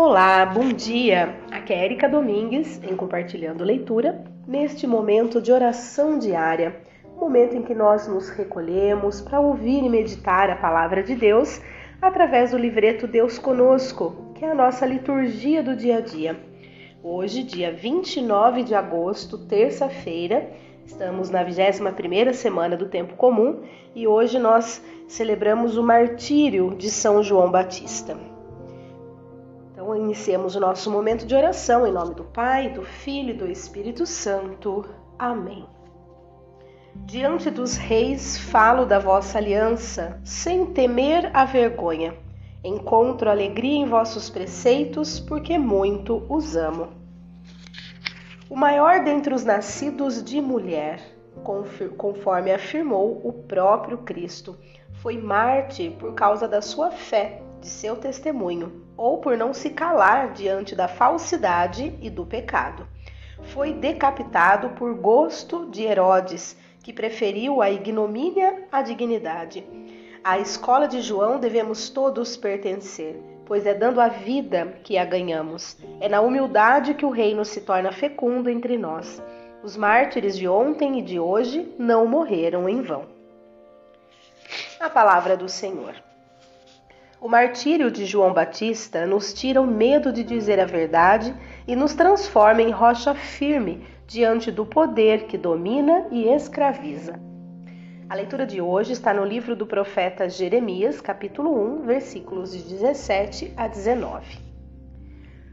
Olá, bom dia! Aqui é Erika Domingues em Compartilhando Leitura, neste momento de oração diária, momento em que nós nos recolhemos para ouvir e meditar a palavra de Deus através do livreto Deus Conosco, que é a nossa liturgia do dia a dia. Hoje, dia 29 de agosto, terça-feira, estamos na 21ª semana do tempo comum e hoje nós celebramos o martírio de São João Batista. Iniciemos o nosso momento de oração em nome do Pai, do Filho e do Espírito Santo. Amém. Diante dos reis falo da vossa aliança, sem temer a vergonha. Encontro alegria em vossos preceitos, porque muito os amo. O maior dentre os nascidos de mulher, conforme afirmou o próprio Cristo, foi mártir por causa da sua fé, de seu testemunho ou por não se calar diante da falsidade e do pecado. Foi decapitado por gosto de Herodes, que preferiu a ignomínia à dignidade. À escola de João devemos todos pertencer, pois é dando a vida que a ganhamos. É na humildade que o reino se torna fecundo entre nós. Os mártires de ontem e de hoje não morreram em vão. A palavra do Senhor. O martírio de João Batista nos tira o medo de dizer a verdade e nos transforma em rocha firme diante do poder que domina e escraviza. A leitura de hoje está no livro do profeta Jeremias, capítulo 1, versículos de 17 a 19.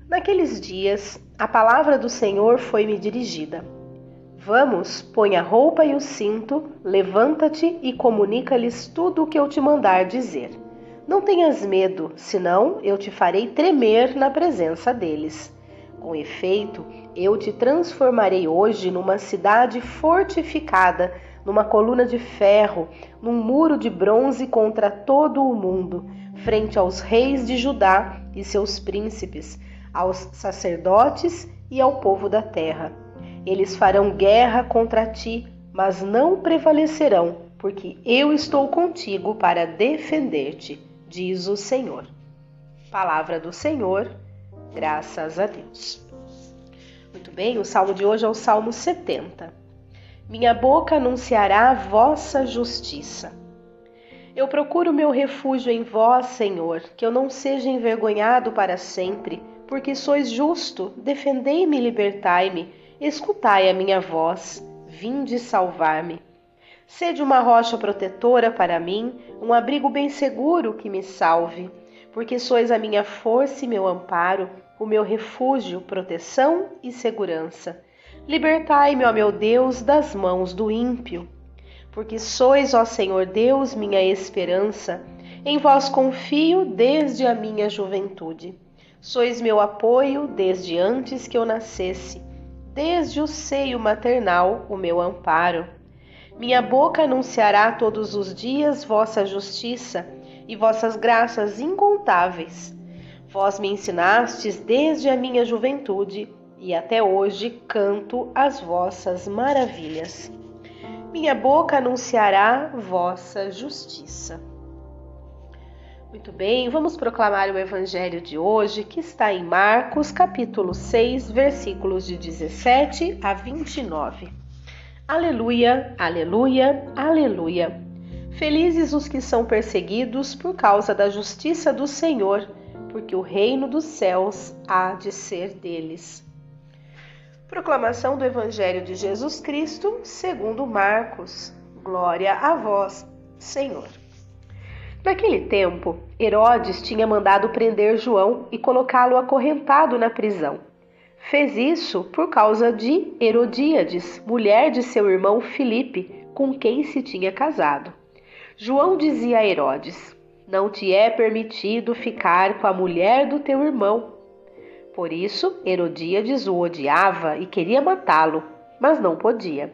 Naqueles dias, a palavra do Senhor foi-me dirigida. Vamos, põe a roupa e o cinto, levanta-te e comunica-lhes tudo o que eu te mandar dizer. Não tenhas medo, senão eu te farei tremer na presença deles. Com efeito, eu te transformarei hoje numa cidade fortificada, numa coluna de ferro, num muro de bronze contra todo o mundo, frente aos reis de Judá e seus príncipes, aos sacerdotes e ao povo da terra. Eles farão guerra contra ti, mas não prevalecerão, porque eu estou contigo para defender-te diz o Senhor. Palavra do Senhor, graças a Deus. Muito bem, o salmo de hoje é o Salmo 70. Minha boca anunciará a vossa justiça. Eu procuro meu refúgio em vós, Senhor, que eu não seja envergonhado para sempre, porque sois justo, defendei-me e libertai-me, escutai a minha voz, vinde salvar-me. Sede uma rocha protetora para mim, um abrigo bem seguro que me salve, porque sois a minha força e meu amparo, o meu refúgio, proteção e segurança. Libertai-me, ó meu Deus, das mãos do ímpio. Porque sois, ó Senhor Deus, minha esperança, em vós confio desde a minha juventude. Sois meu apoio desde antes que eu nascesse, desde o seio maternal, o meu amparo. Minha boca anunciará todos os dias vossa justiça e vossas graças incontáveis. Vós me ensinastes desde a minha juventude e até hoje canto as vossas maravilhas. Minha boca anunciará vossa justiça. Muito bem, vamos proclamar o evangelho de hoje, que está em Marcos, capítulo 6, versículos de 17 a 29. Aleluia, aleluia, aleluia. Felizes os que são perseguidos por causa da justiça do Senhor, porque o reino dos céus há de ser deles. Proclamação do Evangelho de Jesus Cristo, segundo Marcos. Glória a vós, Senhor. Naquele tempo, Herodes tinha mandado prender João e colocá-lo acorrentado na prisão Fez isso por causa de Herodíades, mulher de seu irmão Filipe, com quem se tinha casado. João dizia a Herodes: Não te é permitido ficar com a mulher do teu irmão. Por isso, Herodíades o odiava e queria matá-lo, mas não podia.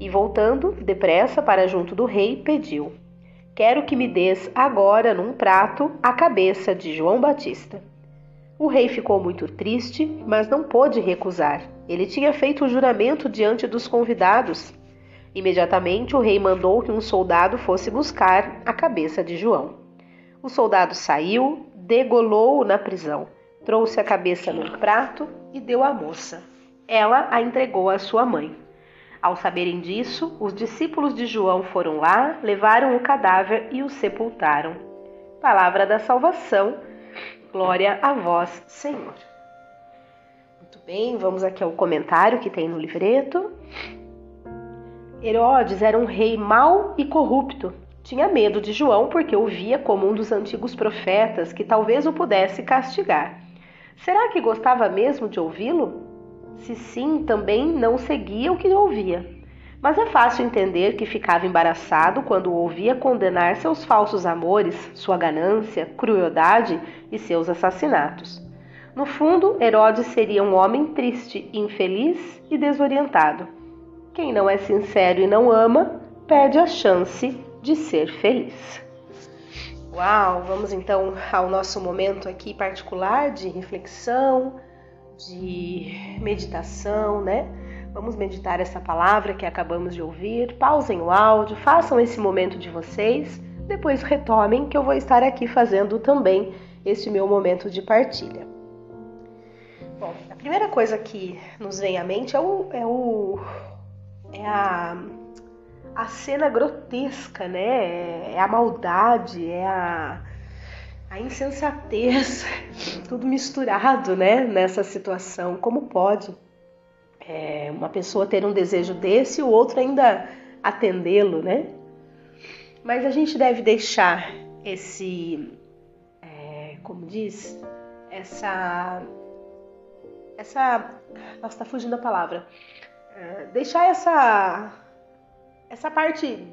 E voltando depressa para junto do rei, pediu: Quero que me des agora num prato a cabeça de João Batista. O rei ficou muito triste, mas não pôde recusar. Ele tinha feito o juramento diante dos convidados. Imediatamente o rei mandou que um soldado fosse buscar a cabeça de João. O soldado saiu, degolou-o na prisão, trouxe a cabeça num prato e deu à moça. Ela a entregou à sua mãe. Ao saberem disso, os discípulos de João foram lá, levaram o cadáver e o sepultaram. Palavra da salvação. Glória a vós, Senhor. Muito bem, vamos aqui ao comentário que tem no livreto. Herodes era um rei mau e corrupto. Tinha medo de João porque o via como um dos antigos profetas que talvez o pudesse castigar. Será que gostava mesmo de ouvi-lo? Se sim, também não seguia o que ouvia. Mas é fácil entender que ficava embaraçado quando ouvia condenar seus falsos amores, sua ganância, crueldade e seus assassinatos. No fundo, Herodes seria um homem triste, infeliz e desorientado. Quem não é sincero e não ama, perde a chance de ser feliz. Uau, vamos então ao nosso momento aqui particular de reflexão, de meditação, né? Vamos meditar essa palavra que acabamos de ouvir. Pausem o áudio, façam esse momento de vocês, depois retomem que eu vou estar aqui fazendo também este meu momento de partilha. Bom, a primeira coisa que nos vem à mente é o, é, o, é a, a cena grotesca, né? É a maldade, é a a insensatez, tudo misturado, né, nessa situação. Como pode é, uma pessoa ter um desejo desse e o outro ainda atendê-lo, né? Mas a gente deve deixar esse, é, como diz, essa, essa, nossa, tá fugindo a palavra, é, deixar essa, essa parte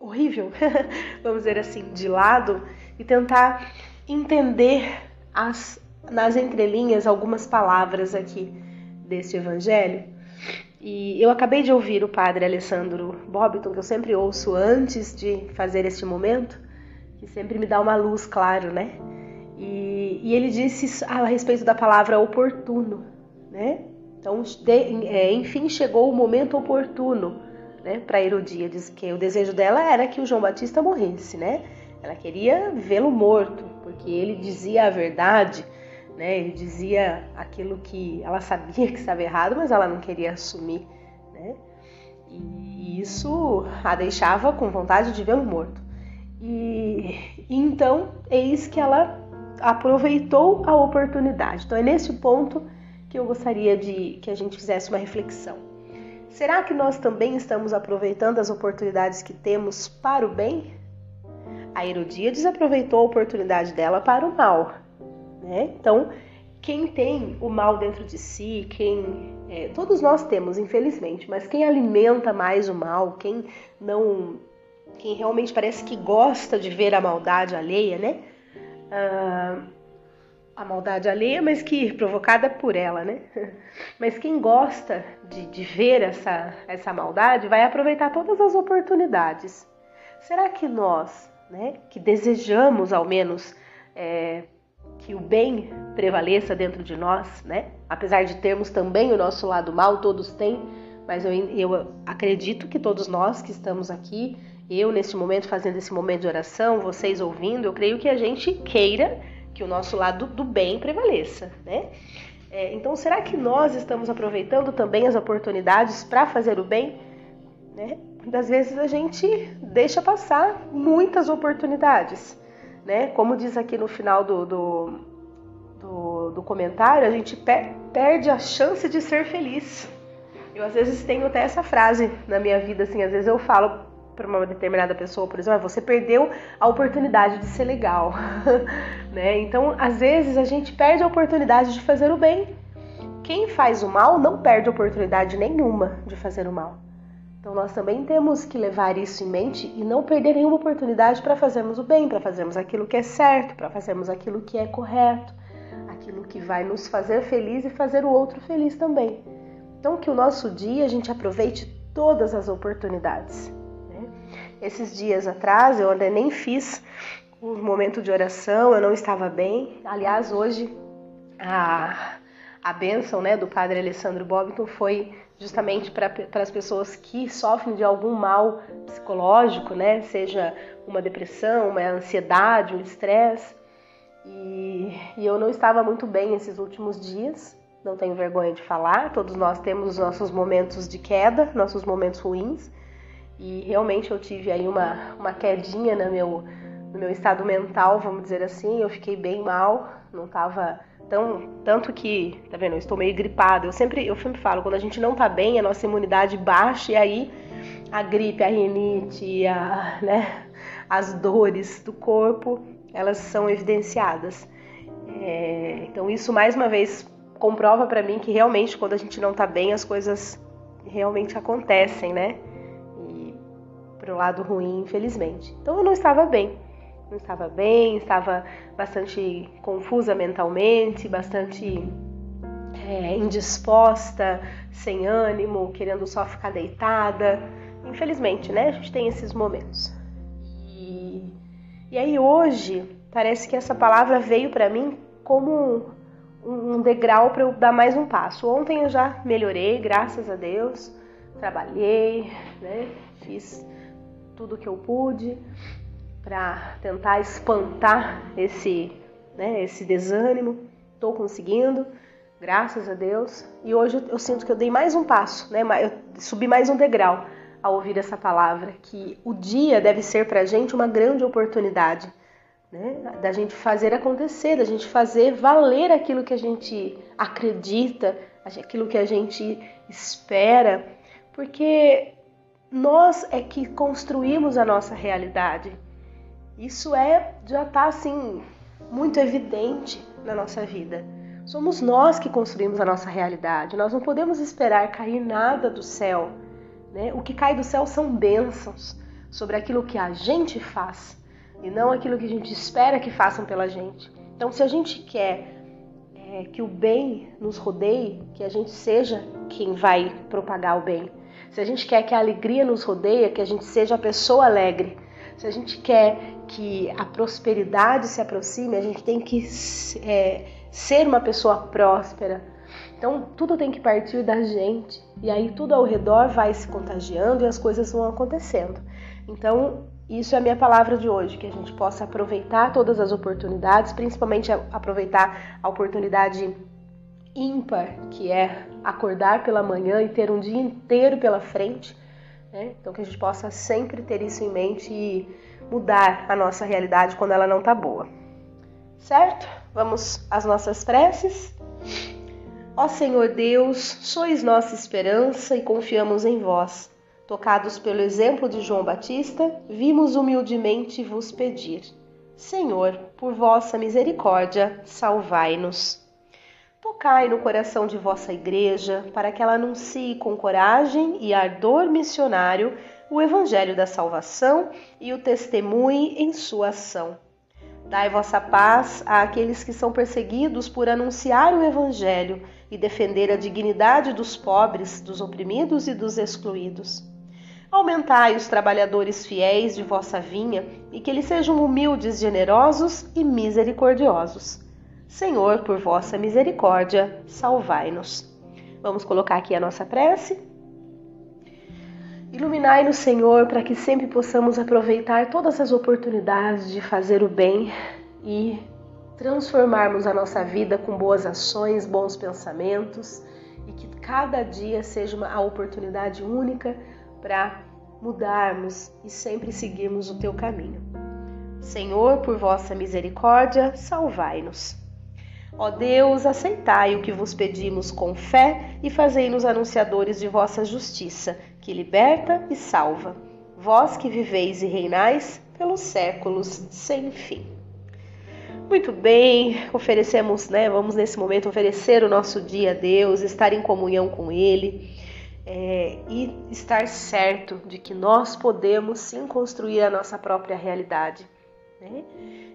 horrível, vamos dizer assim, de lado e tentar entender as, nas entrelinhas algumas palavras aqui desse evangelho. E eu acabei de ouvir o padre Alessandro Bobbiton, que eu sempre ouço antes de fazer este momento, que sempre me dá uma luz, claro, né? E, e ele disse a respeito da palavra oportuno, né? Então, de, é, enfim, chegou o momento oportuno né, para Herodíades, que o desejo dela era que o João Batista morresse, né? Ela queria vê-lo morto, porque ele dizia a verdade, né? Ele dizia aquilo que ela sabia que estava errado, mas ela não queria assumir, né? E isso a deixava com vontade de vê-lo morto. E, então, eis que ela aproveitou a oportunidade. Então é nesse ponto que eu gostaria de que a gente fizesse uma reflexão. Será que nós também estamos aproveitando as oportunidades que temos para o bem? A Herodíades aproveitou a oportunidade dela para o mal. Né? Então, quem tem o mal dentro de si, quem é, todos nós temos, infelizmente, mas quem alimenta mais o mal, quem não, quem realmente parece que gosta de ver a maldade alheia, né? Ah, a maldade alheia, mas que provocada por ela, né? Mas quem gosta de, de ver essa, essa maldade vai aproveitar todas as oportunidades. Será que nós né, que desejamos ao menos é, que o bem prevaleça dentro de nós, né? Apesar de termos também o nosso lado mal, todos têm, mas eu, eu acredito que todos nós que estamos aqui, eu nesse momento fazendo esse momento de oração, vocês ouvindo, eu creio que a gente queira que o nosso lado do bem prevaleça, né? É, então, será que nós estamos aproveitando também as oportunidades para fazer o bem? Né? Muitas vezes a gente deixa passar muitas oportunidades, né? Como diz aqui no final do, do, do, do comentário, a gente per perde a chance de ser feliz. Eu às vezes tenho até essa frase na minha vida, assim, às vezes eu falo para uma determinada pessoa, por exemplo, ah, você perdeu a oportunidade de ser legal, né? Então, às vezes a gente perde a oportunidade de fazer o bem. Quem faz o mal não perde oportunidade nenhuma de fazer o mal. Então, nós também temos que levar isso em mente e não perder nenhuma oportunidade para fazermos o bem, para fazermos aquilo que é certo, para fazermos aquilo que é correto, aquilo que vai nos fazer feliz e fazer o outro feliz também. Então, que o nosso dia a gente aproveite todas as oportunidades. Esses dias atrás eu ainda nem fiz um momento de oração, eu não estava bem. Aliás, hoje a, a bênção né, do padre Alessandro Bobbiton foi justamente para as pessoas que sofrem de algum mal psicológico, né? Seja uma depressão, uma ansiedade, um estresse. E, e eu não estava muito bem esses últimos dias, não tenho vergonha de falar, todos nós temos nossos momentos de queda, nossos momentos ruins. E realmente eu tive aí uma, uma quedinha no meu, no meu estado mental, vamos dizer assim. Eu fiquei bem mal, não estava tão. Tanto que, tá vendo? Eu estou meio gripada. Eu sempre, eu sempre falo, quando a gente não tá bem, a nossa imunidade baixa e aí a gripe, a rinite, a, né, as dores do corpo, elas são evidenciadas. É, então, isso mais uma vez comprova para mim que realmente quando a gente não tá bem, as coisas realmente acontecem, né? para o lado ruim, infelizmente. Então eu não estava bem. Não estava bem, estava bastante confusa mentalmente, bastante é, indisposta, sem ânimo, querendo só ficar deitada. Infelizmente, né? A gente tem esses momentos. E, e aí hoje parece que essa palavra veio para mim como um, degrau para eu dar mais um passo. Ontem eu já melhorei, graças a Deus. Trabalhei, né? Fiz tudo que eu pude para tentar espantar esse, né, esse desânimo. Estou conseguindo, graças a Deus. E hoje eu sinto que eu dei mais um passo, né, eu subi mais um degrau ao ouvir essa palavra, que o dia deve ser para a gente uma grande oportunidade. Né, da gente fazer acontecer, da gente fazer valer aquilo que a gente acredita, aquilo que a gente espera, porque nós é que construímos a nossa realidade. Isso é já está assim muito evidente na nossa vida. Somos nós que construímos a nossa realidade. Nós não podemos esperar cair nada do céu. Né? O que cai do céu são bênçãos sobre aquilo que a gente faz e não aquilo que a gente espera que façam pela gente. Então, se a gente quer é, que o bem nos rodeie, que a gente seja quem vai propagar o bem. Se a gente quer que a alegria nos rodeie, que a gente seja a pessoa alegre. Se a gente quer que a prosperidade se aproxime, a gente tem que é, ser uma pessoa próspera. Então tudo tem que partir da gente e aí tudo ao redor vai se contagiando e as coisas vão acontecendo. Então isso é a minha palavra de hoje, que a gente possa aproveitar todas as oportunidades, principalmente aproveitar a oportunidade ímpar, que é acordar pela manhã e ter um dia inteiro pela frente. Né? Então, que a gente possa sempre ter isso em mente e mudar a nossa realidade quando ela não está boa. Certo? Vamos às nossas preces. Ó Senhor Deus, sois nossa esperança e confiamos em vós. Tocados pelo exemplo de João Batista, vimos humildemente vos pedir: Senhor, por vossa misericórdia, salvai-nos. Tocai no coração de vossa igreja, para que ela anuncie com coragem e ardor missionário o evangelho da salvação e o testemunhe em sua ação. Dai vossa paz àqueles que são perseguidos por anunciar o evangelho e defender a dignidade dos pobres, dos oprimidos e dos excluídos. Aumentai os trabalhadores fiéis de vossa vinha e que eles sejam humildes, generosos e misericordiosos. Senhor, por vossa misericórdia, salvai-nos. Vamos colocar aqui a nossa prece. Iluminai-nos, Senhor, para que sempre possamos aproveitar todas as oportunidades de fazer o bem e transformarmos a nossa vida com boas ações, bons pensamentos e que cada dia seja uma oportunidade única para mudarmos e sempre seguirmos o teu caminho. Senhor, por vossa misericórdia, salvai-nos. Ó Deus, aceitai o que vos pedimos com fé e fazei-nos anunciadores de vossa justiça, que liberta e salva. vós que viveis e reinais pelos séculos sem fim. Muito bem, oferecemos, né? Vamos nesse momento oferecer o nosso dia a Deus, estar em comunhão com Ele é, e estar certo de que nós podemos sim construir a nossa própria realidade né?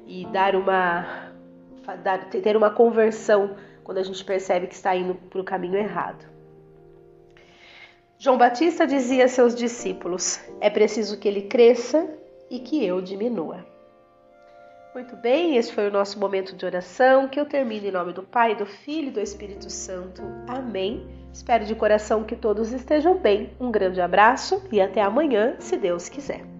e dar uma, dar, ter uma conversão quando a gente percebe que está indo para o caminho errado. João Batista dizia a seus discípulos: é preciso que ele cresça e que eu diminua. Muito bem, esse foi o nosso momento de oração. Que eu termine em nome do Pai, do Filho e do Espírito Santo. Amém. Espero de coração que todos estejam bem. Um grande abraço e até amanhã, se Deus quiser.